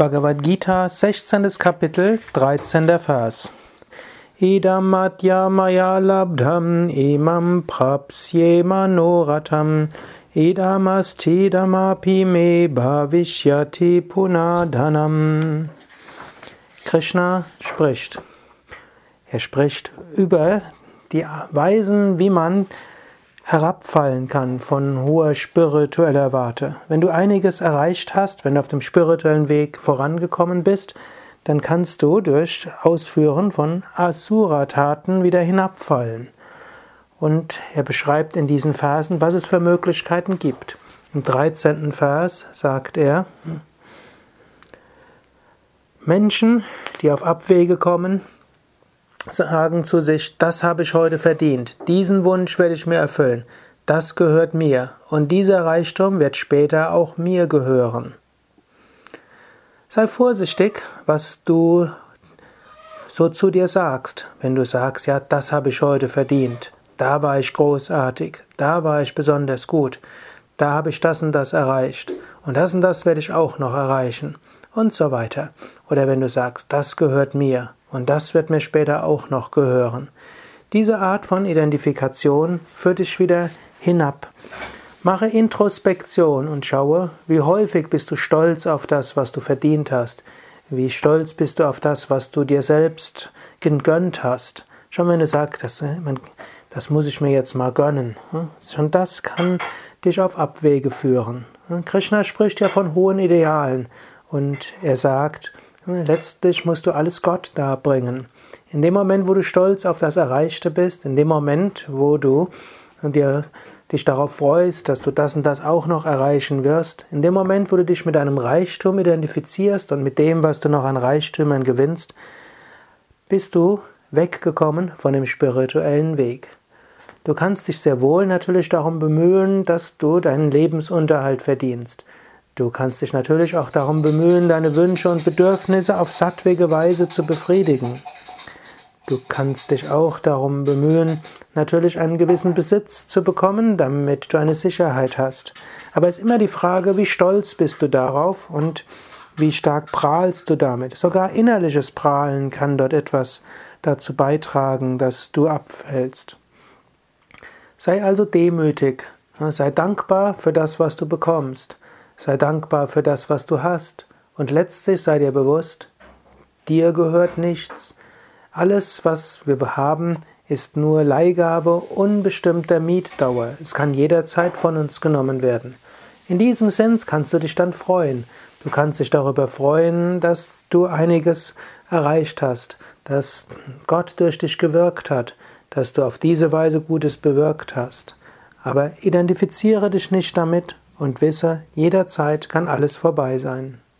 Bhagavad Gita, 16. Kapitel, 13. Vers. Idam maya labdham imam prapsye manoratam idam astidamapi me bhavishyati punadhanam. Krishna spricht. Er spricht über die Weisen, wie man herabfallen kann von hoher spiritueller Warte. Wenn du einiges erreicht hast, wenn du auf dem spirituellen Weg vorangekommen bist, dann kannst du durch Ausführen von Asura-Taten wieder hinabfallen. Und er beschreibt in diesen Versen, was es für Möglichkeiten gibt. Im 13. Vers sagt er, Menschen, die auf Abwege kommen, sagen zu sich, das habe ich heute verdient, diesen Wunsch werde ich mir erfüllen, das gehört mir. Und dieser Reichtum wird später auch mir gehören. Sei vorsichtig, was du so zu dir sagst, wenn du sagst, ja, das habe ich heute verdient, da war ich großartig, da war ich besonders gut, da habe ich das und das erreicht. Und das und das werde ich auch noch erreichen. Und so weiter. Oder wenn du sagst, das gehört mir und das wird mir später auch noch gehören. Diese Art von Identifikation führt dich wieder hinab. Mache Introspektion und schaue, wie häufig bist du stolz auf das, was du verdient hast. Wie stolz bist du auf das, was du dir selbst gegönnt hast. Schon wenn du sagst, das, das muss ich mir jetzt mal gönnen. Schon das kann dich auf Abwege führen. Krishna spricht ja von hohen Idealen und er sagt, Letztlich musst du alles Gott darbringen. In dem Moment, wo du stolz auf das Erreichte bist, in dem Moment, wo du dir, dich darauf freust, dass du das und das auch noch erreichen wirst, in dem Moment, wo du dich mit deinem Reichtum identifizierst und mit dem, was du noch an Reichtümern gewinnst, bist du weggekommen von dem spirituellen Weg. Du kannst dich sehr wohl natürlich darum bemühen, dass du deinen Lebensunterhalt verdienst. Du kannst dich natürlich auch darum bemühen, deine Wünsche und Bedürfnisse auf sattwege Weise zu befriedigen. Du kannst dich auch darum bemühen, natürlich einen gewissen Besitz zu bekommen, damit du eine Sicherheit hast. Aber es ist immer die Frage, wie stolz bist du darauf und wie stark prahlst du damit. Sogar innerliches Prahlen kann dort etwas dazu beitragen, dass du abfällst. Sei also demütig, sei dankbar für das, was du bekommst. Sei dankbar für das, was du hast. Und letztlich sei dir bewusst, dir gehört nichts. Alles, was wir haben, ist nur Leihgabe unbestimmter Mietdauer. Es kann jederzeit von uns genommen werden. In diesem Sinn kannst du dich dann freuen. Du kannst dich darüber freuen, dass du einiges erreicht hast, dass Gott durch dich gewirkt hat, dass du auf diese Weise Gutes bewirkt hast. Aber identifiziere dich nicht damit und wisse, jederzeit kann alles vorbei sein.